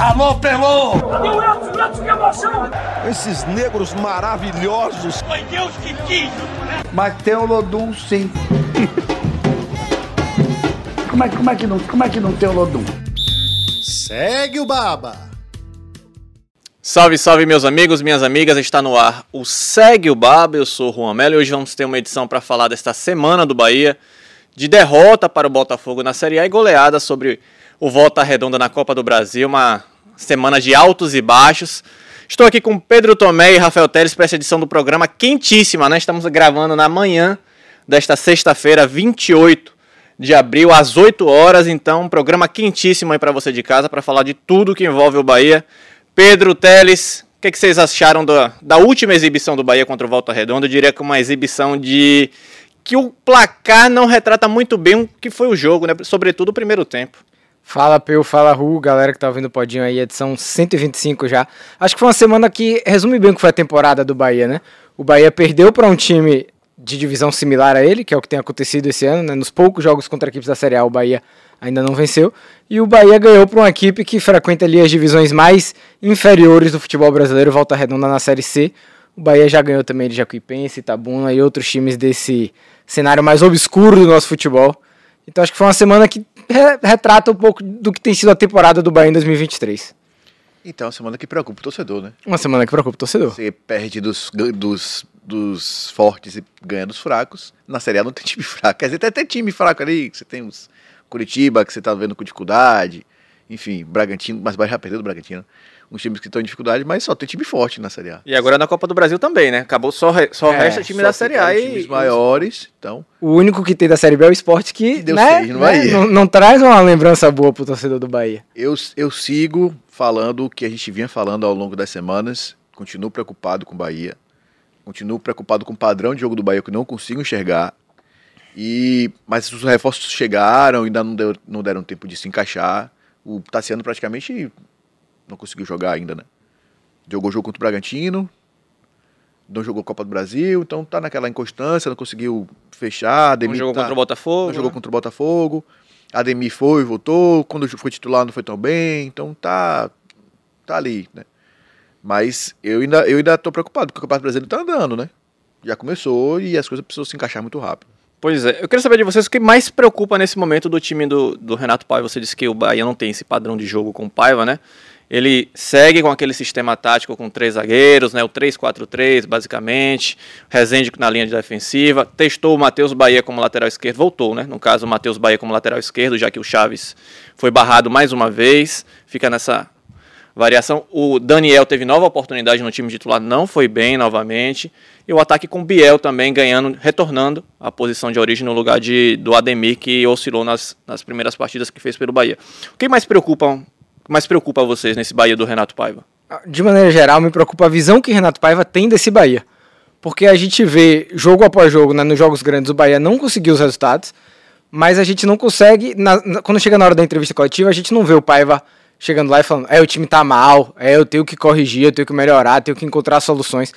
Alô, Pelô! O Edson? Edson, que emoção! Esses negros maravilhosos. Foi Deus que quis! Mas tem o Lodum, sim. como, é, como, é que não, como é que não tem o Lodum? Segue o Baba. Salve, salve meus amigos, minhas amigas, está no ar o Segue o Baba, eu sou o Juan Melo e hoje vamos ter uma edição para falar desta semana do Bahia, de derrota para o Botafogo na Série A e goleada sobre o Volta Redonda na Copa do Brasil, uma semana de altos e baixos. Estou aqui com Pedro Tomé e Rafael Teles para essa edição do programa quentíssima, né? Estamos gravando na manhã desta sexta-feira, 28 de abril, às 8 horas, então um programa quentíssimo aí para você de casa para falar de tudo que envolve o Bahia. Pedro Teles, o que, que, vocês acharam da, da última exibição do Bahia contra o Volta Redonda? Eu diria que uma exibição de que o placar não retrata muito bem o que foi o jogo, né? Sobretudo o primeiro tempo. Fala Peu, fala Ru, galera que tá ouvindo o Podinho aí, edição 125 já. Acho que foi uma semana que resume bem o que foi a temporada do Bahia, né? O Bahia perdeu para um time de divisão similar a ele, que é o que tem acontecido esse ano, né? Nos poucos jogos contra equipes da Série A, o Bahia ainda não venceu. E o Bahia ganhou para uma equipe que frequenta ali as divisões mais inferiores do futebol brasileiro, volta redonda na Série C. O Bahia já ganhou também de Jacuipense, Itabuna e outros times desse cenário mais obscuro do nosso futebol. Então acho que foi uma semana que retrata um pouco do que tem sido a temporada do Bahia em 2023. Então, uma semana que preocupa o torcedor, né? Uma semana que preocupa o torcedor. Você perde dos, dos, dos fortes e ganha dos fracos. Na Série A não tem time fraco. Quer dizer, até tem time fraco ali. Você tem os Curitiba, que você tá vendo com dificuldade. Enfim, Bragantino, mas Bahia já perdeu do Bragantino uns times que estão em dificuldade, mas só tem time forte na Série A. E agora na Copa do Brasil também, né? Acabou só, só é, resta time da Série A e times maiores, então. O único que tem da Série B é o esporte que, que deu né, seis no né, Bahia. Não, não, traz uma lembrança boa pro torcedor do Bahia. Eu, eu sigo falando o que a gente vinha falando ao longo das semanas, continuo preocupado com o Bahia. Continuo preocupado com o padrão de jogo do Bahia que eu não consigo enxergar. E mas os reforços chegaram, ainda não, deu, não deram tempo de se encaixar. O Tassiano praticamente não conseguiu jogar ainda, né? Jogou jogo contra o Bragantino, não jogou Copa do Brasil, então tá naquela inconstância, não conseguiu fechar. Ademir não jogou tá, contra o Botafogo. Não jogou contra o Botafogo. Ademir foi, voltou. Quando foi titular não foi tão bem, então tá, tá ali, né? Mas eu ainda, eu ainda tô preocupado, porque o Campeonato Brasileiro tá andando, né? Já começou e as coisas precisam se encaixar muito rápido. Pois é, eu quero saber de vocês o que mais preocupa nesse momento do time do, do Renato Paiva. Você disse que o Bahia não tem esse padrão de jogo com o Paiva, né? Ele segue com aquele sistema tático com três zagueiros, né, o 3-4-3, basicamente. Rezende na linha de defensiva. Testou o Matheus Bahia como lateral esquerdo, voltou, né? No caso, o Matheus Bahia como lateral esquerdo, já que o Chaves foi barrado mais uma vez. Fica nessa variação. O Daniel teve nova oportunidade no time titular, não foi bem novamente. E o ataque com o Biel também ganhando, retornando à posição de origem no lugar de, do Ademir, que oscilou nas, nas primeiras partidas que fez pelo Bahia. O que mais preocupa mais preocupa vocês nesse Bahia do Renato Paiva? De maneira geral, me preocupa a visão que Renato Paiva tem desse Bahia. Porque a gente vê jogo após jogo, né, nos jogos grandes, o Bahia não conseguiu os resultados, mas a gente não consegue, na, na, quando chega na hora da entrevista coletiva, a gente não vê o Paiva chegando lá e falando, é, o time tá mal, é, eu tenho que corrigir, eu tenho que melhorar, tenho que encontrar soluções.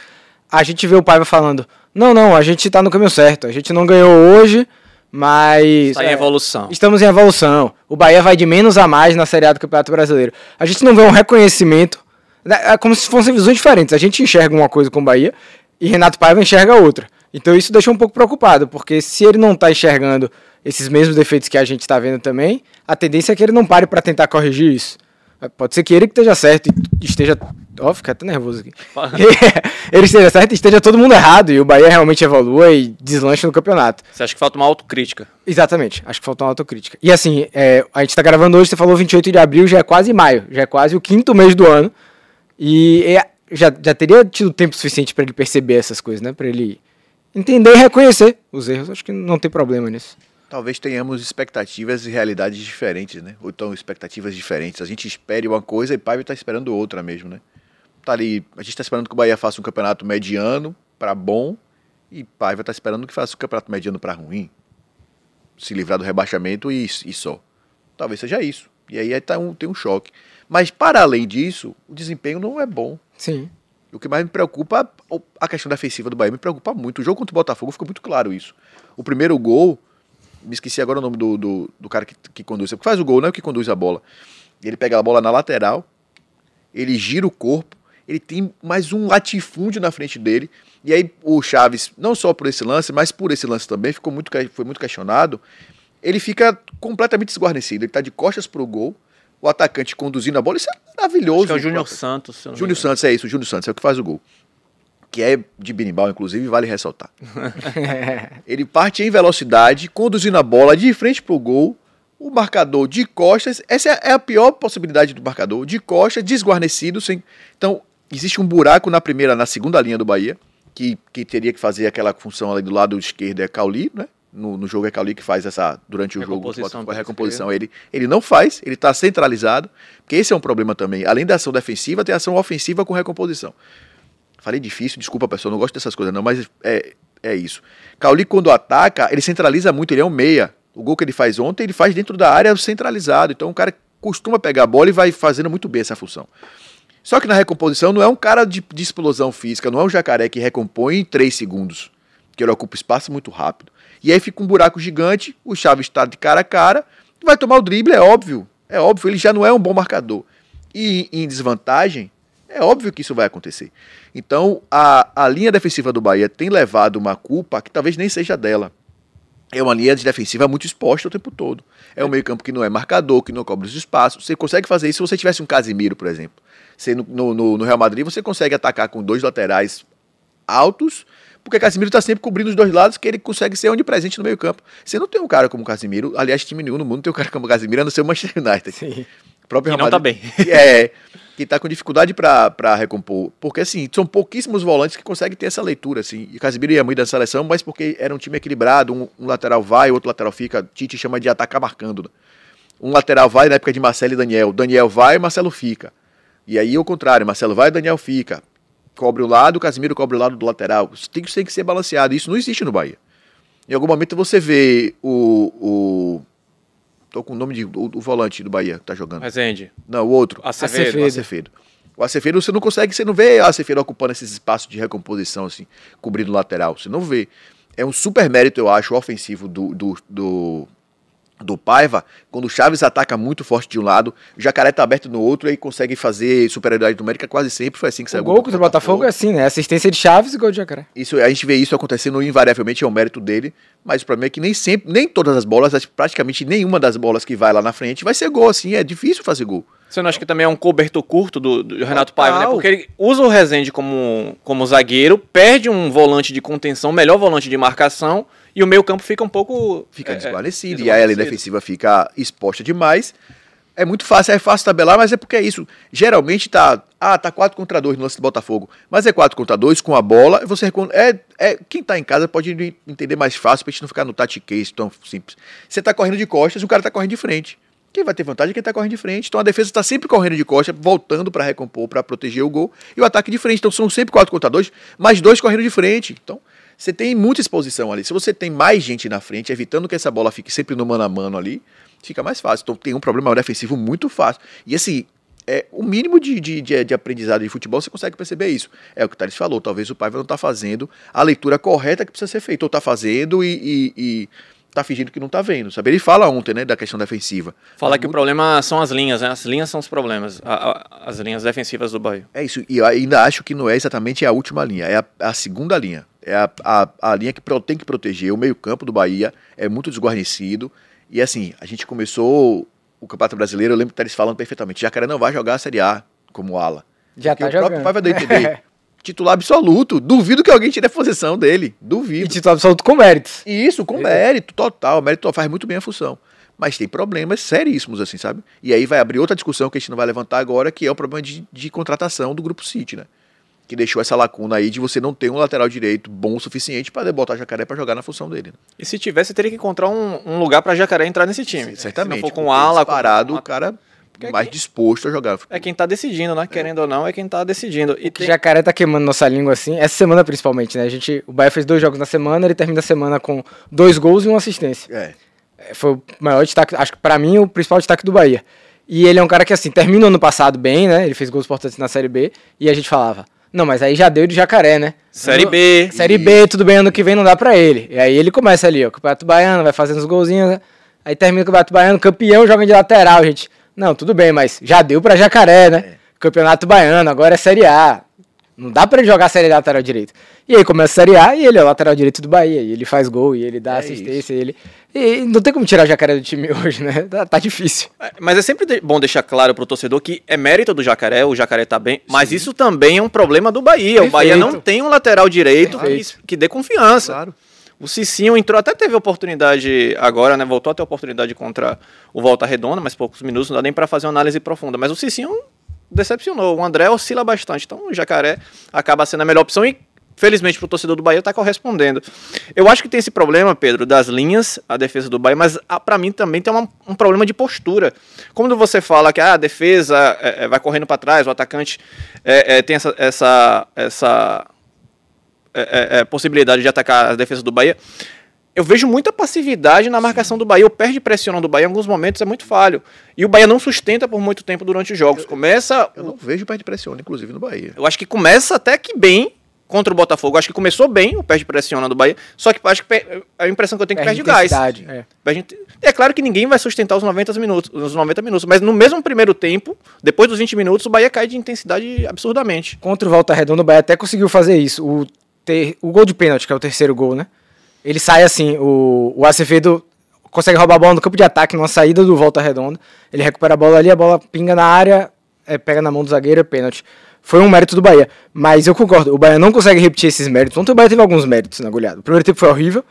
A gente vê o Paiva falando, não, não, a gente tá no caminho certo, a gente não ganhou hoje, mas. Está em é, evolução. Estamos em evolução. O Bahia vai de menos a mais na Série A do Campeonato Brasileiro. A gente não vê um reconhecimento. Né, é como se fossem visões diferentes. A gente enxerga uma coisa com o Bahia e Renato Paiva enxerga outra. Então isso deixa um pouco preocupado, porque se ele não está enxergando esses mesmos defeitos que a gente está vendo também, a tendência é que ele não pare para tentar corrigir isso. Pode ser que ele que esteja certo e esteja. Ó, fica até nervoso aqui. ele esteja certo e esteja todo mundo errado e o Bahia realmente evolua e deslancha no campeonato. Você acha que falta uma autocrítica? Exatamente, acho que falta uma autocrítica. E assim, é, a gente está gravando hoje, você falou 28 de abril, já é quase maio, já é quase o quinto mês do ano. E é, já, já teria tido tempo suficiente para ele perceber essas coisas, né? Para ele entender e reconhecer os erros. Acho que não tem problema nisso talvez tenhamos expectativas e realidades diferentes, né? Ou então expectativas diferentes. A gente espere uma coisa e Paiva está esperando outra mesmo, né? Tá ali, a gente está esperando que o Bahia faça um campeonato mediano para bom e Paiva está esperando que faça um campeonato mediano para ruim. Se livrar do rebaixamento e, e só. Talvez seja isso. E aí tá um, tem um choque. Mas para além disso, o desempenho não é bom. Sim. O que mais me preocupa, a questão defensiva do Bahia me preocupa muito. O jogo contra o Botafogo ficou muito claro isso. O primeiro gol, me esqueci agora o nome do, do, do cara que, que conduz, que faz o gol, não é o que conduz a bola. Ele pega a bola na lateral, ele gira o corpo, ele tem mais um latifúndio na frente dele. E aí o Chaves, não só por esse lance, mas por esse lance também, ficou muito, foi muito questionado. Ele fica completamente desguarnecido. Ele tá de costas pro gol, o atacante conduzindo a bola. Isso é maravilhoso. Acho que é o Júnior Santos. Júnior. Santos, é isso, o Júnior Santos, é o que faz o gol. Que é de binimbal, inclusive, vale ressaltar. ele parte em velocidade, conduzindo a bola de frente pro gol, o marcador de costas, essa é a pior possibilidade do marcador, de costas, desguarnecido, sem... Então, existe um buraco na primeira, na segunda linha do Bahia, que, que teria que fazer aquela função ali do lado esquerdo é Cauli, né? No, no jogo é Cauli que faz essa, durante o jogo, Recomposição a recomposição, ele, ele não faz, ele está centralizado, porque esse é um problema também. Além da ação defensiva, tem ação ofensiva com recomposição. Falei difícil, desculpa pessoal, não gosto dessas coisas não, mas é, é isso. Cauli quando ataca, ele centraliza muito, ele é um meia. O gol que ele faz ontem, ele faz dentro da área centralizado. Então o cara costuma pegar a bola e vai fazendo muito bem essa função. Só que na recomposição não é um cara de, de explosão física, não é um jacaré que recompõe em 3 segundos, que ele ocupa espaço muito rápido. E aí fica um buraco gigante, o Chaves está de cara a cara, vai tomar o drible, é óbvio. É óbvio, ele já não é um bom marcador. E em desvantagem, é óbvio que isso vai acontecer. Então, a, a linha defensiva do Bahia tem levado uma culpa que talvez nem seja dela. É uma linha de defensiva muito exposta o tempo todo. É um meio-campo que não é marcador, que não cobre os espaços. Você consegue fazer isso se você tivesse um Casimiro, por exemplo. Você, no, no, no Real Madrid, você consegue atacar com dois laterais altos, porque Casimiro está sempre cobrindo os dois lados, que ele consegue ser onipresente no meio-campo. Você não tem um cara como Casimiro, aliás, time nenhum no mundo tem um cara como Casimiro, a não ser o Manchester United. Sim. O próprio Que Real não tá Madrid- bem. É, que tá com dificuldade pra recompor. Porque, assim, são pouquíssimos volantes que conseguem ter essa leitura, assim. E Casimiro ia muito da seleção, mas porque era um time equilibrado, um, um lateral vai, outro lateral fica. Tite chama de atacar marcando. né? Um lateral vai na época de Marcelo e Daniel. Daniel vai, Marcelo fica. E aí, o contrário, Marcelo vai, Daniel fica. Cobre o lado, Casimiro cobre o lado do lateral. Isso tem que, tem que ser balanceado. Isso não existe no Bahia. Em algum momento você vê o. o tô com o nome de, o, o volante do Bahia que tá jogando. Rezende. Não, o outro. Acevedo. Acevedo. O Acevedo. O Acevedo você não consegue, você não vê o Acevedo ocupando esses espaços de recomposição, assim, cobrindo o lateral. Você não vê. É um super mérito, eu acho, ofensivo do, do, do, do Paiva, quando o Chaves ataca muito forte de um lado, o Jacaré tá aberto no outro e consegue fazer superioridade numérica quase sempre. Foi assim que O saiu gol contra o Botafogo é assim, né? Assistência de Chaves e gol de Jacaré. isso, a gente vê isso acontecendo invariavelmente, é um mérito dele, mas o problema é que nem sempre, nem todas as bolas, praticamente nenhuma das bolas que vai lá na frente vai ser gol, assim, é difícil fazer gol. Você não acha que também é um cobertor curto do, do Renato. Paiva, né? Porque ele usa o Rezende como, como zagueiro, perde um volante de contenção, melhor volante de marcação, e o meio campo fica um pouco... fica é, desguarnecido, é, e a linha defensiva fica exposta demais. É muito fácil, é fácil tabelar, mas é porque é isso. Geralmente tá, ah, tá 4 contra 2 no lance do Botafogo, mas é 4 contra 2 com a bola, você é, é quem tá em casa pode entender mais fácil pra gente não ficar no tactiquês tão simples. Você tá correndo de costas e o cara tá correndo de frente. Quem vai ter vantagem é quem tá correndo de frente. Então a defesa tá sempre correndo de costas, voltando pra recompor, pra proteger o gol, e o ataque de frente. Então são sempre 4 contra 2, mais dois correndo de frente. Então, você tem muita exposição ali. Se você tem mais gente na frente, evitando que essa bola fique sempre no mano a mano ali, fica mais fácil. Então tem um problema defensivo muito fácil. E assim, é, o mínimo de, de, de, de aprendizado de futebol você consegue perceber isso. É o que o Thales falou. Talvez o Paiva não está fazendo a leitura correta que precisa ser feita. Ou está fazendo e, e, e tá fingindo que não tá vendo. Sabe? Ele fala ontem, né, da questão defensiva. Fala que o problema são as linhas, né? As linhas são os problemas. a- a- as linhas defensivas do Bahia. É isso, e eu ainda acho que não é exatamente a última linha, é a, a segunda linha. É a, a, a linha que tem que proteger. O meio-campo do Bahia é muito desguarnecido. E assim, a gente começou o Campeonato Brasileiro, eu lembro que eles falando perfeitamente: Jacaré não vai jogar a Série A como ala. Já Porque tá o próprio jogando. Paiva deu a entender. Titular absoluto. Duvido que alguém tire a posição dele. E Duvido. título absoluto com méritos. E isso, com mérito total. O mérito faz muito bem a função. Mas tem problemas seríssimos, assim, sabe? E aí vai abrir outra discussão que a gente não vai levantar agora, que é o problema de, de contratação do Grupo City, né? Que deixou essa lacuna aí de você não ter um lateral direito bom o suficiente para botar Jacaré para jogar na função dele. Né? E se tivesse, teria que encontrar um, um lugar pra Jacaré entrar nesse time. Certamente. Se não for com ala, com disparado, uma- o cara Porque mais aqui- disposto a jogar. É quem tá decidindo, né? Querendo ou não, é quem tá decidindo. E Que tem- Jacaré tá queimando nossa língua assim, essa semana principalmente, né? A gente, o Bahia fez dois jogos na semana, ele termina a semana com dois gols e uma assistência. É. É, Foi o maior destaque, acho que pra mim o principal destaque do Bahia. E ele é um cara que assim, termina o ano passado bem, né? Ele fez gols importantes na Série B e a gente falava: "Não, mas aí já deu de Jacaré, né?" Série B. Série B, tudo bem, ano que vem não dá pra ele. E aí ele começa ali, ó, Campeonato Baiano, vai fazendo os golzinhos, né? aí termina o Campeonato Baiano, campeão, joga de lateral, gente. Não, tudo bem, mas já deu pra Jacaré, né? Campeonato Baiano, agora é Série A. Não dá pra ele jogar a Série A lateral direito. E aí começa a Série A e ele é o lateral direito do Bahia. E ele faz gol, e ele dá É assistência, e ele... E não tem como tirar o Jacaré do time hoje, né? Tá, tá difícil. É, Mas é sempre de- bom deixar claro pro torcedor que é mérito do Jacaré, o Jacaré tá bem, mas isso também é um problema do Bahia. O Bahia não Perfeito. tem um lateral direito que, Perfeito. que dê confiança. Claro. O Cicinho entrou, até teve oportunidade agora, né? Voltou a ter oportunidade contra o Volta Redonda, mas poucos minutos, não dá nem pra fazer uma análise profunda. Mas o Cicinho decepcionou. O André oscila bastante. Então o Jacaré acaba sendo a melhor opção e, felizmente, pro torcedor do Bahia tá correspondendo. Eu acho que tem esse problema, Pedro, das linhas, a defesa do Bahia, mas ah, pra mim também tem uma- um problema de postura. Quando você fala que ah, a defesa é, é, vai correndo pra trás, o atacante é, é, tem essa, essa, essa é, é, possibilidade de atacar a defesa do Bahia. Eu vejo muita passividade na marcação do Bahia. O perde pressiona do Bahia em alguns momentos é muito falho. E o Bahia não sustenta por muito tempo durante os jogos. Começa. Eu não vejo perde pressiona, inclusive, no Bahia. Eu acho que começa até que bem contra o Botafogo. Acho que começou bem o perde pressiona do Bahia. Só que acho que a impressão que eu tenho é que perde, gás. é. É claro que ninguém vai sustentar os 90 minutos, os 90 minutos, mas no mesmo primeiro tempo, depois dos 20 minutos, o Bahia cai de intensidade absurdamente. Contra o Volta Redonda, o Bahia até conseguiu fazer isso. O, ter, o gol de pênalti, que é o terceiro gol, né? Ele sai assim, o, o Acevedo consegue roubar a bola no campo de ataque, numa saída do Volta Redonda. Ele recupera a bola ali, a bola pinga na área, é, pega na mão do zagueiro, é pênalti. Foi um mérito do Bahia. Mas eu concordo, o Bahia não consegue repetir esses méritos. Ontem o Bahia teve alguns méritos na goleada. O primeiro tempo foi horrível,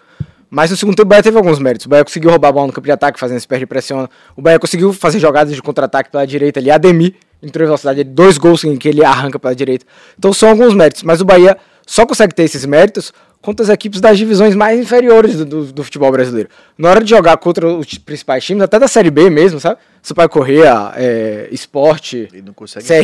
mas no segundo tempo o Bahia teve alguns méritos. O Bahia conseguiu roubar a bola no campo de ataque, fazendo esse perde pressiona. O Bahia conseguiu fazer jogadas de contra-ataque pela direita ali. Ademir entrou em velocidade, dois gols em que ele arranca pela direita. Então são alguns méritos, mas o Bahia só consegue ter esses méritos contra as equipes das divisões mais inferiores do, do- do futebol brasileiro. Na hora de jogar contra os principais times, até da Série B mesmo, sabe? Sampaio Correia, é, Esporte.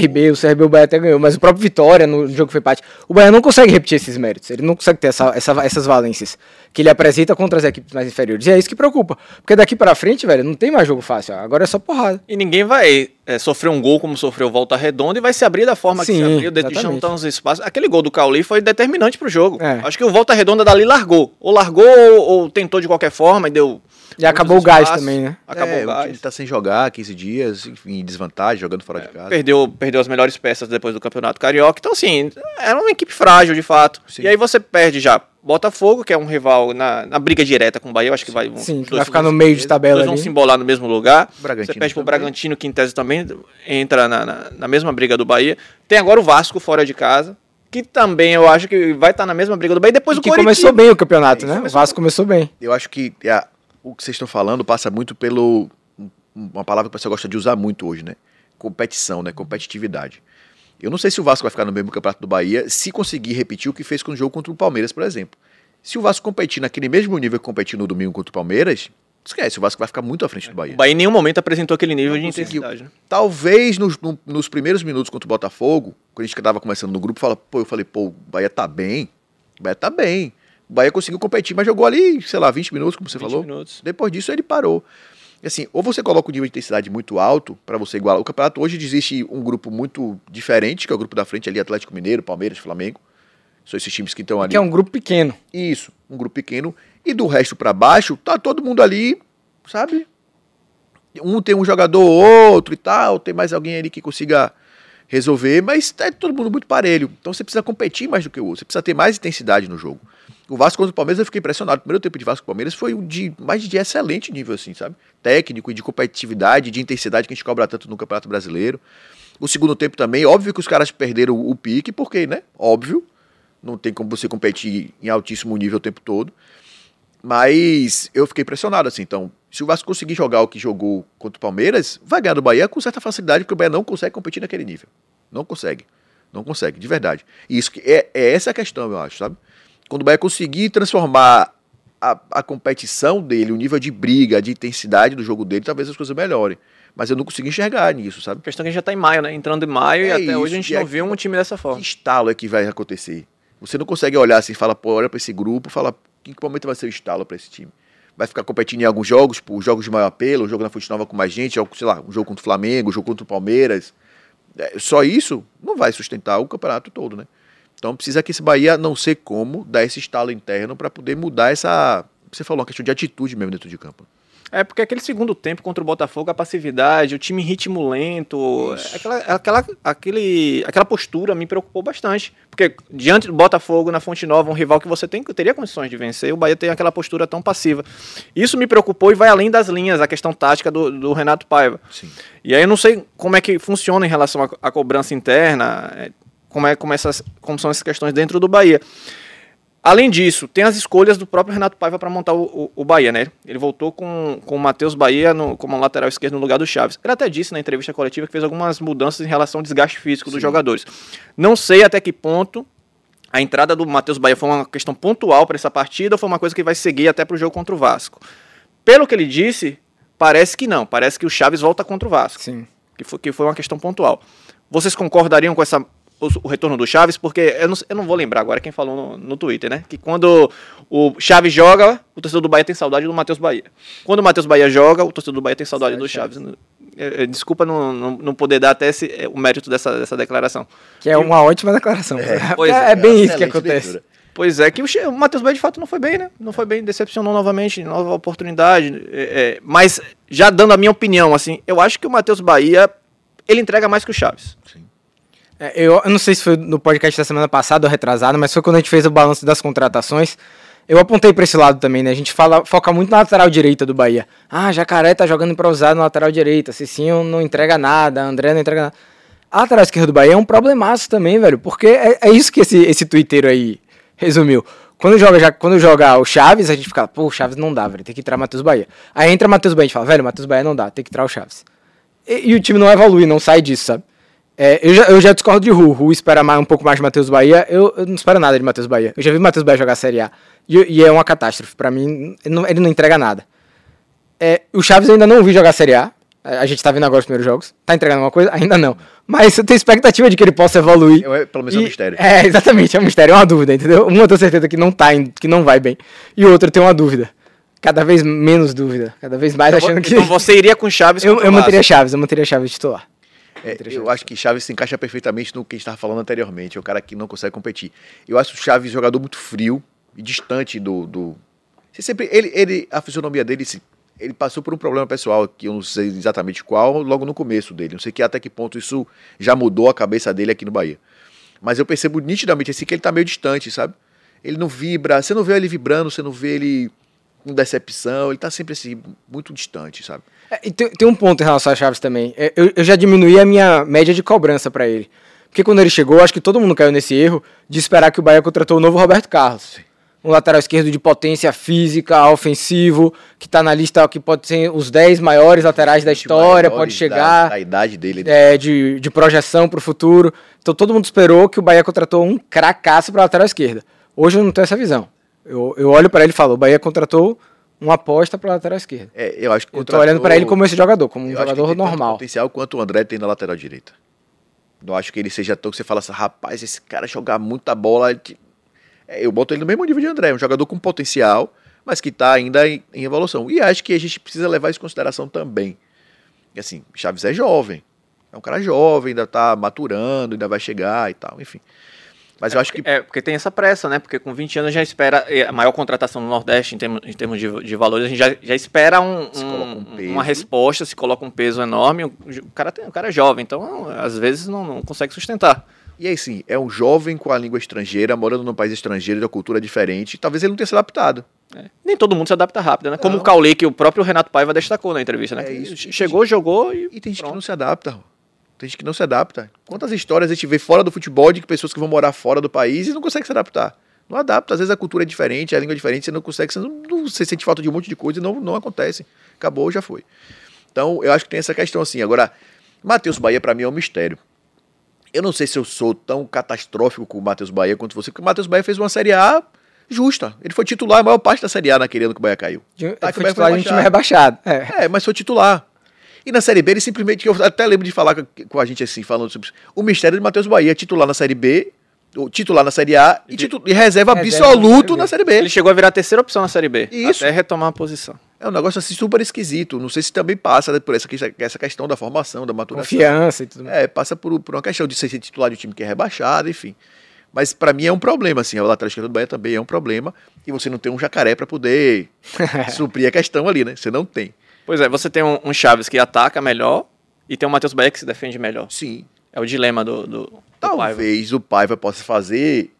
CRB, o CRB o Bahia até ganhou, mas o próprio Vitória no jogo que foi empate, o Bahia não consegue repetir esses méritos, ele não consegue ter essa, essa- essas valências que ele apresenta contra as equipes mais inferiores. E é isso que preocupa, porque daqui pra frente, velho, não tem mais jogo fácil, agora é só porrada. E ninguém vai é, sofrer um gol como sofreu Volta Redonda e vai se abrir da forma que Sim, se abriu, deixando tantos espaços. Aquele gol do Cauli foi determinante pro jogo. É. Acho que o Volta Redonda dali largou. Ou largou ou, ou tentou de qualquer forma e deu. E acabou o gás espaços. também, né? Acabou é, o gás. time tá sem jogar 15 dias, enfim, em desvantagem, jogando fora de casa. Perdeu, perdeu as melhores peças depois do Campeonato Carioca. Então, assim, era uma equipe frágil, de fato. Sim. E aí você perde já Botafogo, que é um rival na, na briga direta com o Bahia. Eu acho que vai. Sim, os que dois- vai ficar no meio de tabela dois vão ali. se embolar no mesmo lugar. Bragantino você perde pro também. Bragantino, que em tese também entra na, na, na mesma briga do Bahia. Tem agora o Vasco fora de casa, que também eu acho que vai estar na mesma briga do Bahia. Depois E o que Coritiba. começou bem o campeonato, Isso, né? O começou Vasco começou bem. Eu acho que é, o que vocês estão falando passa muito pelo. um- Uma palavra que você gosta de usar muito hoje, né? Competição, né? Competitividade. Eu não sei se o Vasco vai ficar no mesmo campeonato do Bahia se conseguir repetir o que fez com o jogo contra o Palmeiras, por exemplo. Se o Vasco competir naquele mesmo nível que competiu no domingo contra o Palmeiras, esquece, o Vasco vai ficar muito à frente do Bahia. O Bahia em nenhum momento apresentou aquele nível de conseguiu. intensidade. né? Talvez nos, no- nos primeiros minutos contra o Botafogo, quando a gente estava começando no grupo, fala, pô, eu falei, pô, o Bahia tá bem. O Bahia tá bem. O Bahia conseguiu competir, mas jogou ali, sei lá, 20 minutos, como você 20 falou. minutos. Depois disso ele parou. Assim, ou você coloca o nível de intensidade muito alto para você igualar. O campeonato hoje existe um grupo muito diferente, que é o grupo da frente ali, Atlético Mineiro, Palmeiras, Flamengo. São esses times que estão ali. Que é um grupo pequeno. Isso, um grupo pequeno. E do resto pra baixo, tá todo mundo ali, sabe? Um tem um jogador ou outro e tal, tem mais alguém ali que consiga resolver, mas é todo mundo muito parelho. Então você precisa competir mais do que o outro, você precisa ter mais intensidade no jogo. O Vasco contra o Palmeiras eu fiquei impressionado. O primeiro tempo de Vasco e Palmeiras foi um de mais de excelente nível, assim, sabe? Técnico e de competitividade, de intensidade que a gente cobra tanto no Campeonato Brasileiro. O segundo tempo também, óbvio que os caras perderam o pique, porque, né? Óbvio. Não tem como você competir em altíssimo nível o tempo todo. Mas eu fiquei impressionado, assim. Então, se o Vasco conseguir jogar o que jogou contra o Palmeiras, vai ganhar do Bahia com certa facilidade, porque o Bahia não consegue competir naquele nível. Não consegue. Não consegue, de verdade. E isso é, é essa a questão, eu acho, sabe? Quando o Bahia conseguir transformar a, a competição dele, o nível de briga, de intensidade do jogo dele, talvez as coisas melhorem. Mas eu não consegui enxergar nisso, sabe? A questão é que a gente já tá em maio, né? Entrando em maio e É até isso, hoje a gente e não aqui- viu um time dessa Que forma. estalo é que vai acontecer? Você não consegue olhar assim e falar, pô, olha pra esse grupo, fala, em que momento vai ser o estalo pra esse time? Vai ficar competindo em alguns jogos, por jogos de maior apelo, um jogo na Fonte Nova com mais gente, sei lá, um jogo contra o Flamengo, um jogo contra o Palmeiras. É, só isso não vai sustentar o campeonato todo, né? Então precisa que esse Bahia, não sei como, dar esse estalo interno pra poder mudar essa. Você falou, uma questão de atitude mesmo dentro de campo. É porque aquele segundo tempo contra o Botafogo, a passividade, o time em ritmo lento, aquela, aquela, aquele, aquela postura me preocupou bastante. Porque diante do Botafogo, na Fonte Nova, um rival que você tem, teria condições de vencer, o Bahia tem aquela postura tão passiva. Isso me preocupou e vai além das linhas, a questão tática do, do Renato Paiva. Sim. E aí eu não sei como é que funciona em relação à, à cobrança interna, é, como, é, como, essas, como são essas questões dentro do Bahia. Além disso, tem as escolhas do próprio Renato Paiva para montar o, o, o, Bahia, né? Ele voltou com, com o Matheus Bahia no, como lateral esquerdo no lugar do Chaves. Ele até disse na entrevista coletiva que fez algumas mudanças em relação ao desgaste físico Sim. dos jogadores. Não sei até que ponto a entrada do Matheus Bahia foi uma questão pontual para essa partida ou foi uma coisa que vai seguir até para o jogo contra o Vasco. Pelo que ele disse, parece que não. Parece que o Chaves volta contra o Vasco. Sim. Que foi, que foi uma questão pontual. Vocês concordariam com essa o, o, retorno do Chaves, porque eu não, eu não vou lembrar agora quem falou no, no, Twitter, né? Que quando o Chaves joga, o torcedor do Bahia tem saudade do Matheus Bahia. Quando o Matheus Bahia joga, o torcedor do Bahia tem saudade do Chaves. É, é, desculpa não, não, não, poder dar até esse, é, o mérito dessa, dessa declaração. Que é uma ótima declaração. É, é, é bem isso que acontece. Leitura. Pois é, que o, o Matheus Bahia de fato não foi bem, né? Não foi bem, decepcionou novamente, nova oportunidade. É, mas já dando a minha opinião, assim, eu acho que o Matheus Bahia ele entrega mais que o Chaves. Sim. É, eu, eu, não sei se foi no podcast da semana passada ou retrasado, mas foi quando a gente fez o balanço das contratações. Eu apontei para esse lado também, né? A gente fala, foca muito na lateral direita do Bahia. Ah, Jacaré tá jogando improvisado na lateral direita, Cicinho não entrega nada, André não entrega nada. A lateral esquerda do Bahia é um problemaço também, velho, porque é, é isso que esse, esse twitteiro aí resumiu. Quando joga, já, quando joga o Chaves, a gente fica, pô, o Chaves não dá, velho, tem que entrar Matheus Bahia. Aí entra Matheus Bahia, gente fala, velho, Matheus Bahia não dá, tem que entrar o Chaves. E, e o time não evolui, não sai disso, sabe? É, eu, já, eu já discordo de Ru. Ru espera mais, um pouco mais de Matheus Bahia. Eu, eu, não espero nada de Matheus Bahia. Eu já vi Matheus Bahia jogar Série A. E, e é uma catástrofe. Para mim, ele não, ele não, entrega nada. É, o Chaves eu ainda não vi jogar a Série A. A gente tá vendo agora os primeiros jogos. Tá entregando alguma coisa? Ainda não. Mas eu tenho expectativa de que ele possa evoluir. É, pelo menos e, é um mistério. É, exatamente, é um mistério, é uma dúvida, entendeu? Uma eu tenho certeza que não tá, que não vai bem. E o outro eu tenho uma dúvida. Cada vez menos dúvida. Cada vez mais então, achando que. Então você iria com Chaves Eu, eu manteria Chaves, eu manteria Chaves titular. É, eu acho que Chaves se encaixa perfeitamente no que a gente estava falando anteriormente. É o cara que não consegue competir. Eu acho o Chaves um jogador muito frio e distante do. do... Sempre, ele, ele, a fisionomia dele, ele passou por um problema pessoal, que eu não sei exatamente qual, logo no começo dele. Não sei que até que ponto isso já mudou a cabeça dele aqui no Bahia. Mas eu percebo nitidamente assim que ele está meio distante, sabe? Ele não vibra, você não vê ele vibrando, você não vê ele com decepção, ele está sempre assim, muito distante, sabe? É, e tem, tem, um ponto em relação a Chaves também. É, eu, eu já diminuí a minha média de cobrança para ele. Porque quando ele chegou, acho que todo mundo caiu nesse erro de esperar que o Bahia contratou o novo Roberto Carlos. Um lateral esquerdo de potência física, ofensivo, que está na lista que pode ser os 10 maiores laterais da história, pode chegar. Da, da idade dele. É, de, de projeção para o futuro. Então todo mundo esperou que o Bahia contratou um cracaço para lateral esquerda. Hoje eu não tenho essa visão. Eu, eu olho para ele e falo: o Bahia contratou uma aposta para lateral esquerda. É, eu acho que eu tô olhando para ele como esse jogador, como um jogador normal. potencial quanto o André tem na lateral direita. Não acho que ele seja tão que você fala assim, rapaz, esse cara jogar muita bola. É, eu boto ele no mesmo nível de André, um jogador com potencial, mas que está ainda em, em, evolução. E acho que a gente precisa levar isso em consideração também. E assim, Chaves é jovem. É um cara jovem, ainda está maturando, ainda vai chegar e tal, enfim. Mas eu acho que. É, porque tem essa pressa, né? Porque com 20 anos já espera a maior contratação no Nordeste em termos, em termos de, de valores, a gente já, já espera um, um, um uma resposta, se coloca um peso enorme. O cara, tem, o cara é jovem, então às vezes não, não consegue sustentar. E aí sim, é um jovem com a língua estrangeira, morando num país estrangeiro, da cultura diferente, talvez ele não tenha se adaptado. É. Nem todo mundo se adapta rápido, né? Como não. o Caulê, que o próprio Renato Paiva destacou na entrevista, né? É isso. Chegou, jogou e. E tem gente que não se adapta. Tem gente que não se adapta. Quantas histórias a gente vê fora do futebol de pessoas que vão morar fora do país e não conseguem se adaptar? Não adapta. Às vezes a cultura é diferente, a língua é diferente, você não consegue, você, não, não, você sente falta de um monte de coisa e não, não acontece. Acabou, já foi. Então, eu acho que tem essa questão assim. Agora, Matheus Bahia, para mim, é um mistério. Eu não sei se eu sou tão catastrófico com o Matheus Bahia quanto você, porque o Matheus Bahia fez uma Série A justa. Ele foi titular a maior parte da Série A naquele ano que o Bahia caiu. Ele tá, foi titular de um time rebaixado. É. é, mas foi titular. E na Série B, ele simplesmente, eu até lembro de falar com a gente assim, falando sobre o mistério de Matheus Bahia, titular na Série B, titular na Série A e, titu e reserva, reserva absoluto na série, na série, B. Ele chegou a virar a terceira opção na Série B. Isso. Até retomar a posição. É um negócio assim super esquisito. Não sei se também passa por essa, essa questão da formação, da maturação. Confiança e tudo mais. É, passa por, por uma questão de ser titular de um time que é rebaixado, enfim. Mas para mim é um problema, assim. A lateral esquerda do Bahia também é um problema. E você não tem um jacaré para poder suprir a questão ali, né? Você não tem. Pois é, você tem um, um Chaves que ataca melhor e tem um Matheus Bahia que se defende melhor. Sim. É o dilema do, do, do Paiva. Talvez o Paiva possa fazer,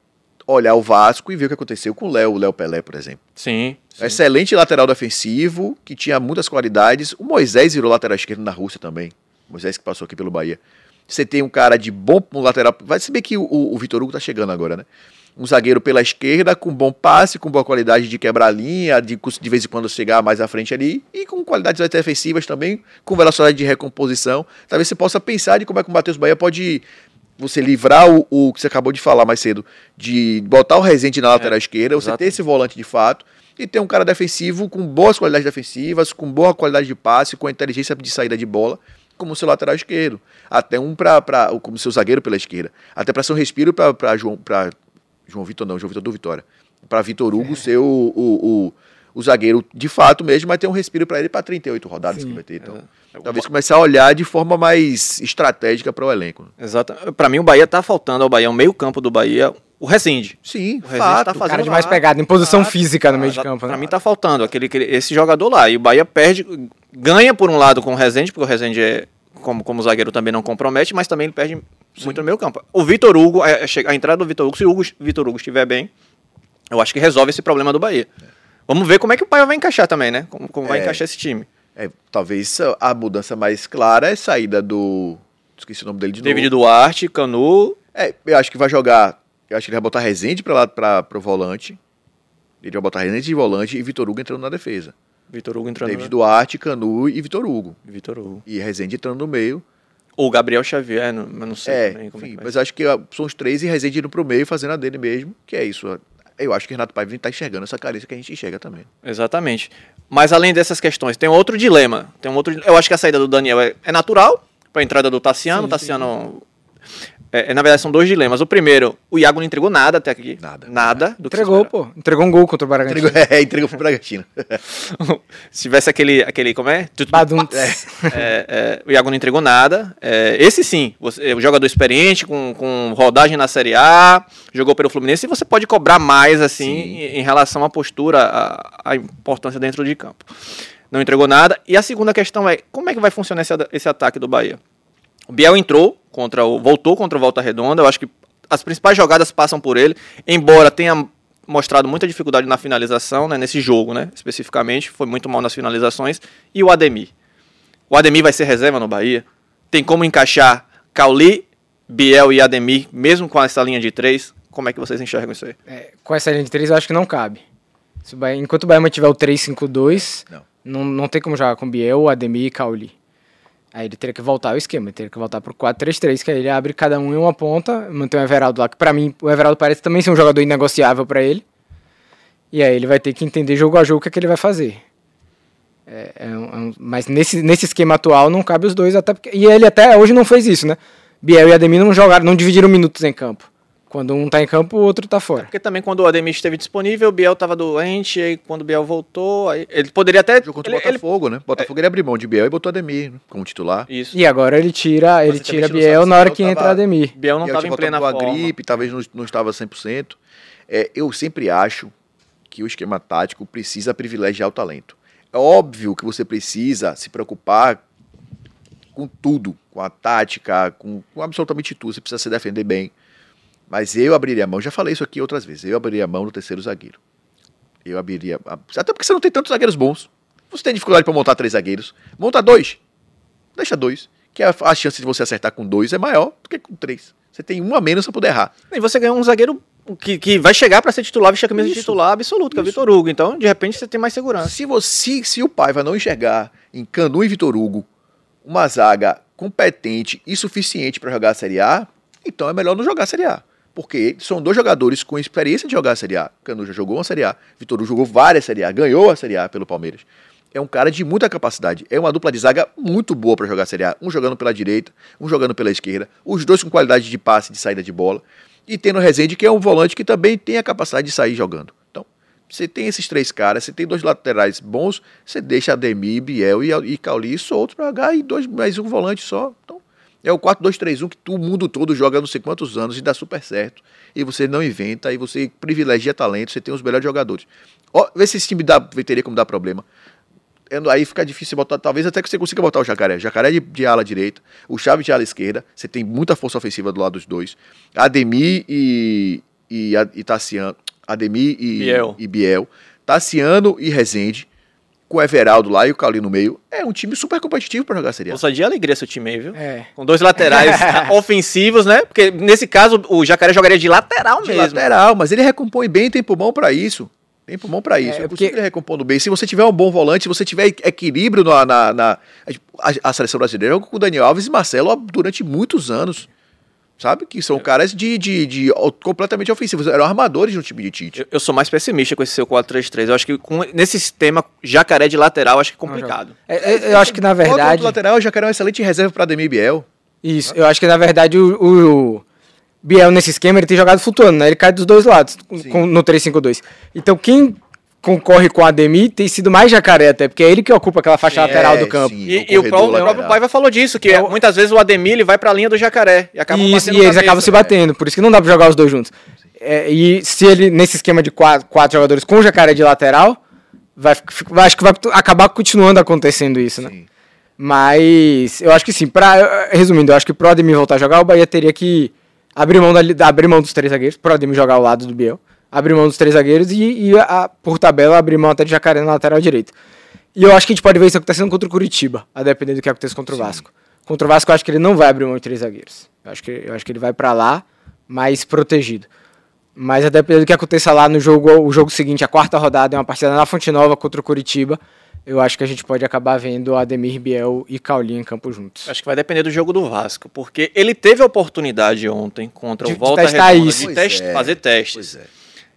olhar o Vasco e ver o que aconteceu com o Léo, o Léo Pelé, por exemplo. Sim. sim. Excelente lateral defensivo, que tinha muitas qualidades. O Moisés virou lateral esquerdo na Rússia também. O Moisés que passou aqui pelo Bahia. Você tem um cara de bom um lateral. Vai saber que o, o Vitor Hugo tá chegando agora, né? Um zagueiro pela esquerda, com bom passe, com boa qualidade de quebrar a linha, de, de vez em quando chegar mais à frente ali, e com qualidades defensivas também, com velocidade de recomposição. Talvez você possa pensar de como é que o Matheus Bahia pode você livrar o, o que você acabou de falar mais cedo, de botar o Rezende na lateral esquerda, você exato. ter esse volante de fato, e ter um cara defensivo com boas qualidades defensivas, com boa qualidade de passe, com inteligência de saída de bola, como seu lateral esquerdo. Até um para como seu zagueiro pela esquerda. Até para ser um respiro para João, pra João Vitor, não, João Vitor do Vitória. Para Vitor Hugo ser o, o, o, o zagueiro de fato mesmo, mas ter um respiro para ele para 38 rodadas que vai ter. Então, talvez começar a olhar de forma mais estratégica para o elenco. Exato. Pra mim, o Bahia tá faltando ao Bahia, o meio-campo do Bahia, o Resende. Sim, O Rezende fato. tá fazendo Cara de mais pegada, em posição Fato. física no meio de campo. Pra Né? mim tá faltando aquele, aquele- esse jogador lá. E o Bahia perde, ganha por um lado com o Rezende, porque o Rezende é, como, como zagueiro também não compromete, mas também ele perde muito no meio campo. O Vitor Hugo, a, a entrada do Vitor Hugo, se o Hugo, Vitor Hugo estiver bem, eu acho que resolve esse problema do Bahia. Vamos ver como é que o Paiva vai encaixar também, né? Como, como vai É. encaixar esse time. É, talvez a- mudança mais clara é a saída do. Esqueci o nome dele de David novo. Duarte, Canu, É, eu acho que vai jogar. Eu acho que ele vai botar Rezende pra lá para pro volante. Ele vai botar Rezende de volante e Vitor Hugo entrando na defesa. Vitor Hugo entrando David no... Duarte, Canu e Vitor Hugo. Vitor Hugo. E Rezende entrando no meio. Ou Gabriel Xavier, não, eu não sei É, também como é que mas acho que são os três e Rezende indo pro meio fazendo a dele mesmo, que é isso. Eu acho que Renato Paiva tá enxergando essa carência que a gente enxerga também. Exatamente. Mas além dessas questões, tem outro dilema. Tem um outro, eu acho que a saída do Daniel é, é natural para a entrada do Tassiano. o Tassiano. É, é, na verdade, são dois dilemas. O primeiro, o Iago não entregou nada até aqui. Nada. Nada. Do Entregou, pô. Entregou um gol contra o Bragantino. Entregou, é, entregou pro Bragantino. Se tivesse aquele, aquele como é? Badum. É, é, o Iago não entregou nada. É, esse sim, você, o jogador experiente, com, com rodagem na Série A, jogou pelo Fluminense, e você pode cobrar mais assim em, em relação à postura, à, à importância dentro de campo. Não entregou nada. E a segunda questão é, como é que vai funcionar esse, esse ataque do Bahia? O Biel entrou contra o. voltou contra o Volta Redonda. Eu acho que as principais jogadas passam por ele, embora tenha mostrado muita dificuldade na finalização, né, nesse jogo, né, especificamente, foi muito mal nas finalizações. E o Ademir. O Ademir vai ser reserva no Bahia. Tem como encaixar Cauli, Biel e Ademir, mesmo com essa linha de três? Como é que vocês enxergam isso aí? É, com essa linha de 3 eu acho que não cabe. Se o Bahia- enquanto o Bahia mantiver o 3-5-2, Não. não. Não, tem como jogar com Biel, Ademir e Cauli. Aí ele teria que voltar ao esquema, ele teria que voltar pro 4-3-3, que aí ele abre cada um em uma ponta, mantém o Everaldo lá, que pra mim o Everaldo parece também ser um jogador inegociável pra ele. E aí ele vai ter que entender jogo a jogo o que, é que ele vai fazer. É, é um- é um- mas nesse, nesse esquema atual não cabe os dois, até porque, e ele até hoje não fez isso, né? Biel e Ademir não jogaram, não dividiram minutos em campo. Quando um tá em campo, o outro tá fora. Porque também quando o Ademir esteve disponível, o Biel estava doente, e aí quando o Biel voltou, aí ele poderia até. Jogou contra ele- o Botafogo, né? Botafogo ele abriu mão de Biel e botou Ademir como titular. ele- isso. E agora ele tira, ele tira não Biel na hora que tava- entra Ademir. Biel não Biel estava tinha em plena com a forma. gripe, talvez não, não estava 100%. É, eu sempre acho que o esquema tático precisa privilegiar o talento. É óbvio que você precisa se preocupar com tudo, com a tática, com, com absolutamente tudo. Você precisa se defender bem. Mas eu abriria a mão, já falei isso aqui outras vezes, eu abriria a mão no terceiro zagueiro. Eu abriria. a- Até porque você não tem tantos zagueiros bons. Você tem dificuldade para montar três zagueiros. Monta dois. Deixa dois. Que a, a chance de você acertar com dois é maior do que com três. Você tem um a menos para poder errar. E você ganhou um zagueiro que, que vai chegar para ser titular, vestir a camisa de titular absoluto, que é o Vitor Hugo. Então, de repente, você tem mais segurança. Se, você, se o Paiva não enxergar em Canu e Vitor Hugo uma zaga competente e suficiente para jogar a Série A, então é melhor não jogar a Série A. Porque são dois jogadores com experiência de jogar a Série A. Canu já jogou uma Série A, Vitor jogou várias Série A, ganhou a Série A pelo Palmeiras. É um cara de muita capacidade. É uma dupla de zaga muito boa para jogar a Série A. Um jogando pela direita, um jogando pela esquerda. Os dois com qualidade de passe, de saída de bola. E tendo o Rezende, que é um volante que também tem a capacidade de sair jogando. Então, você tem esses três caras, você tem dois laterais bons, você deixa Ademir, Biel e, e Cauli soltos para jogar e dois, mais um volante só. Então, é o 4-2-3-1 que o mundo todo joga há não sei quantos anos e dá super certo. E você não inventa, e você privilegia talento, você tem os melhores jogadores. Ó, vê se esse time dá, teria como dar problema. é, aí fica difícil botar, talvez até que você consiga botar o Jacaré. Jacaré de, de ala direita, o Chaves de ala esquerda, você tem muita força ofensiva do lado dos dois. Ademir e, e, e Tassiano, Ademir e Biel. e Biel. Tassiano e Rezende, com o Everaldo lá e o Cauli no meio. É um time super competitivo pra jogar Série A. Ousadia e alegria seu time aí, viu? É. Com dois laterais ofensivos, né? Porque nesse caso o Jacaré jogaria de lateral de mesmo. lateral, mas ele recompõe bem, tem pulmão pra isso. Tem pulmão pra isso. É, É, porque- possível ele recompondo bem. Se você tiver um bom volante, se você tiver equ- equilíbrio na. na, na- a, a seleção brasileira jogou com o Daniel Alves e Marcelo durante muitos anos. Sabe? Que É. são caras de, de, de- completamente ofensivos. Eram armadores no time de Tite. Eu, eu sou mais pessimista com esse seu 4-3-3. Eu acho que com, nesse sistema, Jacaré de lateral, acho que é complicado. É, é, eu acho que na é o verdade. outro lateral já quer uma excelente reserva para Ademir Biel. Isso, eu acho que na verdade o, o Biel nesse esquema ele tem jogado flutuando, né? Ele cai dos dois lados com- no 3-5-2. Então quem concorre com o Ademir tem sido mais jacaré até, porque é ele que ocupa aquela faixa lateral é, do campo. sim. E, o e o, próprio, o lateral. próprio Paiva falou disso, que muitas vezes o Ademir ele vai pra linha do Jacaré e acaba Isso, batendo e eles cabeça. acabam se batendo, por isso que não dá pra jogar os dois juntos. É, e se ele, nesse esquema de quatro, quatro jogadores com jacaré de lateral, vai, vai- acho que vai acabar continuando acontecendo isso, né? Sim. Mas eu acho que sim, pra, resumindo, eu acho que pro Ademir voltar a jogar, o Bahia teria que abrir mão, da, abrir mão dos três zagueiros, pro Ademir jogar ao lado do Biel, abrir mão dos três zagueiros e, e a- por tabela, abrir mão até de Jacaré na lateral direita. E eu acho que a gente pode ver isso acontecendo contra o Curitiba, a depender do que aconteça contra o Vasco. Contra o Vasco, eu acho que ele não vai abrir mão de três zagueiros. Eu acho que, eu acho que ele vai pra lá mais protegido. Mas a depender do que aconteça lá no jogo, o jogo seguinte, a quarta rodada, é uma partida na Fonte Nova contra o Curitiba. Eu acho que a gente pode acabar vendo Ademir Biel e Caulinho em campo juntos. Acho que vai depender do jogo do Vasco, porque ele teve a oportunidade ontem contra De- o de Volta testar Redonda isso. de test- é, fazer testes. Pois é.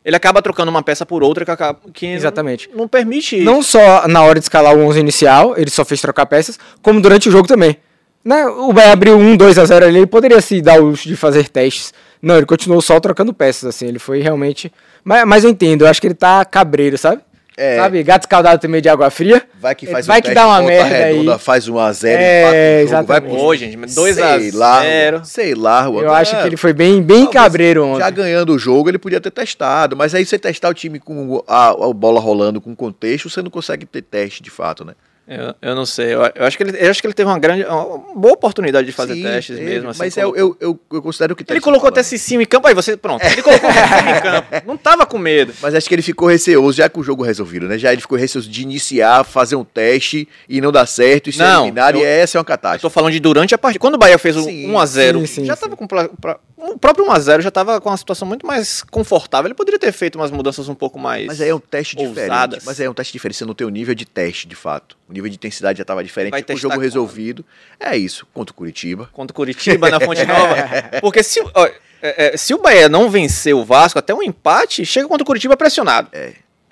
Ele acaba trocando uma peça por outra que, acaba, que não- Exatamente. Não, permite isso. Não só na hora de escalar o 11 inicial, ele só fez trocar peças, como durante o jogo também. Né? O Bahia abriu 1, 2 a 0 ali, ele poderia se dar o luxo de fazer testes. Não, ele continuou só trocando peças, assim, ele foi realmente... Mas, mas eu entendo, eu acho que ele tá cabreiro, sabe? É. Sabe, gato escaldado tem meio de água fria. Vai que faz Vai um que teste, dá uma merda aí. Redonda, faz um a 0 É, empata vai pro- Ô, gente, mas 2 a Sei lá, 0. sei lá, Juan. Eu acho É, que ele foi bem, bem talvez cabreiro ontem. Já ganhando o jogo, ele podia ter testado, mas aí você testar o time com a, a bola rolando com contexto, você não consegue ter teste de fato, né? Eu, eu não sei. Eu, eu acho que ele, eu acho que ele teve uma grande, uma boa oportunidade de fazer Sim, testes mesmo. Assim, mas colocou- eu, eu, eu considero que Ele colocou até Cicinho em campo, aí você, pronto. Ele colocou Cicinho em campo. Não tava com medo. Mas acho que ele ficou receoso, já com o jogo resolvido, né? Já ele ficou receoso de iniciar, fazer um teste e não dar certo, e ser Não, eliminado, e essa é uma Eu catástrofe. tô falando de durante a partida. Quando o Bahia fez o Sim, 1x0, sim, sim, já tava com. pra- pra- o próprio 1x0 já tava com uma situação muito mais confortável. Ele poderia ter feito umas mudanças um pouco mais. Mas aí é um teste diferente. ousadas. Mas aí é um teste diferente, você não tem o nível de teste, de fato. O nível de intensidade já estava diferente, Vai o jogo resolvido. É isso, contra o Curitiba. contra o Curitiba na Fonte Nova. Porque se, ó, é, é, se o Bahia não vencer o Vasco, até um empate, chega contra o Curitiba pressionado.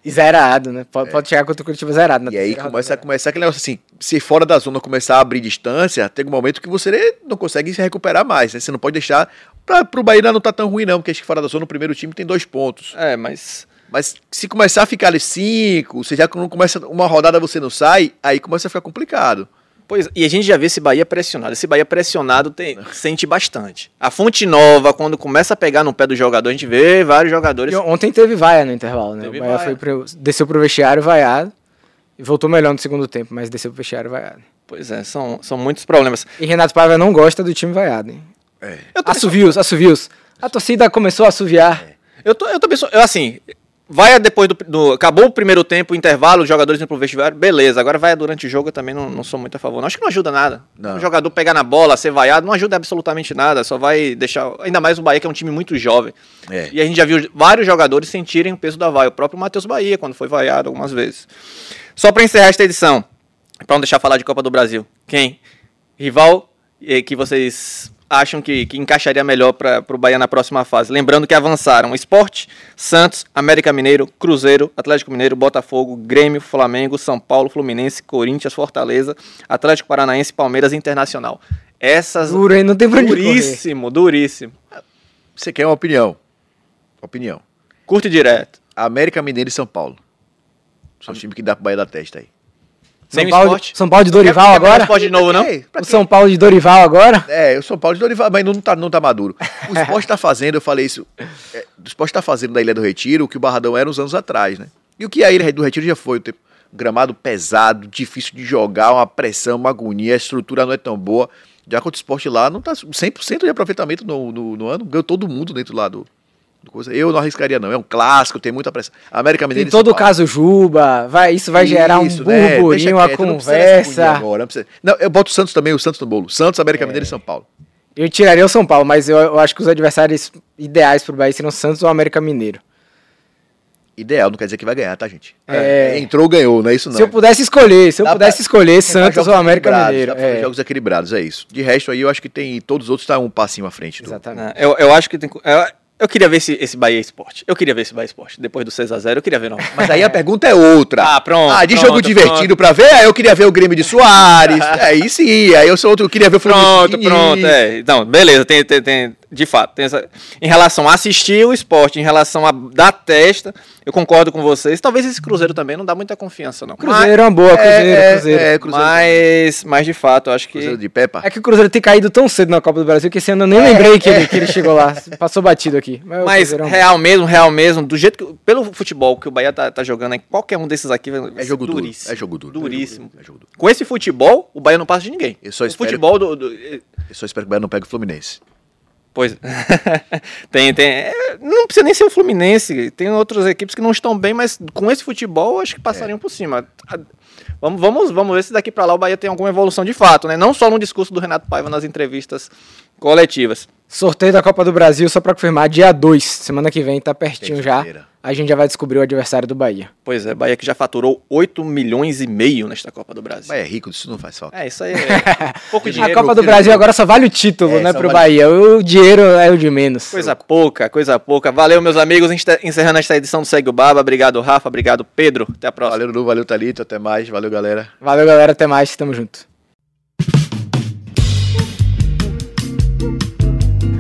Zerado, né? Pode, pode chegar contra o Curitiba zerado. na É. E aí começa a começar aquele negócio assim, se fora da zona começar a abrir distância, tem um momento que você não consegue se recuperar mais, né? Você não pode deixar. Pra, pro Bahia não tá tão ruim, não, porque acho que fora da zona o primeiro time tem dois pontos. É, mas. Mas se começar a ficar ali cinco, você já não começa. Uma rodada você não sai, aí começa a ficar complicado. Pois, e a gente já vê esse Bahia pressionado. Esse Bahia pressionado tem- sente bastante. A Fonte Nova, quando começa a pegar no pé do jogador, a gente vê vários jogadores. E ontem teve vaia no intervalo, né? Teve o Bahia vaia. foi pro, desceu pro vestiário vaiado e voltou melhor no segundo tempo, mas desceu pro vestiário vaiado. Pois é, são, são muitos problemas. E Renato Paiva não gosta do time vaiado, hein? Tô, Assovios, assovios. A torcida começou a assoviar. eu tô, eu tô pensando, eu, assim, vai depois do, do- Acabou o primeiro tempo, o intervalo, os jogadores indo pro vestiário, beleza. Agora vai durante o jogo, eu também não, não sou muito a favor. Não, acho que não ajuda nada. Não. O jogador pegar na bola, ser vaiado, não ajuda absolutamente nada. Só vai deixar. Ainda mais o Bahia, que é um time muito jovem. É. E a gente já viu vários jogadores sentirem o peso da vaia. O próprio Matheus Bahia, quando foi vaiado algumas vezes. Só pra encerrar esta edição, pra não deixar falar de Copa do Brasil. Quem? Rival eh, que vocês acham que, que encaixaria melhor para o Bahia na próxima fase? Lembrando que avançaram Esporte, Santos, América Mineiro, Cruzeiro, Atlético Mineiro, Botafogo, Grêmio, Flamengo, São Paulo, Fluminense, Corinthians, Fortaleza, Atlético Paranaense, Palmeiras e Internacional. Essas. Duro, hein? Não tem pra duríssimo, duríssimo. Você quer uma opinião? Opinião. Curto e direto. América Mineiro e São Paulo. São os times que dá pro Bahia da testa aí. São Paulo, esporte. São Paulo de Dorival Quer- quer agora? esporte de novo, não? O? São Paulo de Dorival agora? É, o São Paulo de Dorival, mas não tá, não tá maduro. O esporte tá fazendo, eu falei isso. é, o esporte tá fazendo da Ilha do Retiro o que o Barradão era uns anos atrás, né? E o que a Ilha do Retiro já foi o tempo. gramado pesado, difícil de jogar, uma pressão, uma agonia, a estrutura não é tão boa. Já contra o esporte lá, não tá 100% de aproveitamento no, no, no ano, ganhou todo mundo dentro lá do, do coisa. Eu não arriscaria, não. É um clássico, tem muita pressão. América Em Mineiro e todo caso, Juba, vai, isso vai gerar um Isso, né? burburinho, dessa agonia conversa. Agora, não, precisa- não, eu boto o Santos também, o Santos no bolo. Santos, América Mineiro e São Paulo. Eu tiraria o São Paulo, mas eu, eu acho que os adversários ideais pro Bahia seriam Santos ou América Mineiro. Ideal, não quer dizer que vai ganhar, tá, gente? É. Entrou, ganhou, não é isso não. Se eu pudesse escolher, se eu Dá pudesse pra- escolher Santos ou América Mineiro. É, jogos equilibrados, é isso. De resto aí, eu acho que tem todos os outros tá um passinho à frente. Do... exatamente. Né? Eu, eu acho que tem. Eu, eu queria ver esse, esse Bahia Esporte. Eu queria ver esse Bahia Esporte. Depois do 6x0, eu queria ver, não. Mas aí a pergunta é outra. Ah, pronto, Ah, de pronto, jogo divertido pra ver, eu queria ver o Grêmio de Soares. aí sim, aí eu sou outro, eu queria ver o Pronto, Diniz. pronto. É. Não, beleza, tem, tem, tem- de fato. Tem essa, em relação a assistir o esporte, em relação a dar testa, eu concordo com vocês. Talvez esse Cruzeiro também não dá muita confiança, não. Cruzeiro é uma boa, Cruzeiro, é, Cruzeiro. É, Cruzeiro, Mas, mas de fato, eu acho que. Cruzeiro de Peppa. É que o Cruzeiro tem caído tão cedo na Copa do Brasil que esse ano eu nem lembrei que, ele, que ele chegou lá. Passou batido aqui. Mas, Mas é um- real mesmo, real mesmo, do jeito que. Pelo futebol que o Bahia tá, tá jogando, em qualquer um desses aqui vai É jogo duro. duríssimo. É jogo duro. Duríssimo. É jogo duro. Com esse futebol, o Bahia não passa de ninguém. Eu só o futebol do. do- Eu só espero que o Bahia não pegue o Fluminense. Pois. tem, tem. é, Não precisa nem ser o Fluminense. Tem outras equipes que não estão bem, mas com esse futebol acho que passariam por cima. Vamos, vamos, vamos ver se daqui pra lá o Bahia tem alguma evolução de fato, né? Não só no discurso do Renato Paiva nas entrevistas coletivas. Sorteio da Copa do Brasil, só pra confirmar, dia 2, semana que vem, tá pertinho já. A gente já vai descobrir o adversário do Bahia. Pois é, Bahia que já faturou 8 milhões e meio nesta Copa do Brasil. Bahia é rico, isso não faz falta. É, isso aí é pouco a dinheiro. Copa do Brasil do- agora só vale o título, É, né, pro vale- Bahia. O dinheiro é o de menos. Coisa pouca, coisa pouca. Valeu, meus amigos. A encerrando esta edição do Segue o Baba. Obrigado, Rafa. Obrigado, Pedro. Até a próxima. Valeu, Lu, valeu, Thalito. Até mais. Valeu, galera. Valeu, galera. Até mais. Tamo junto.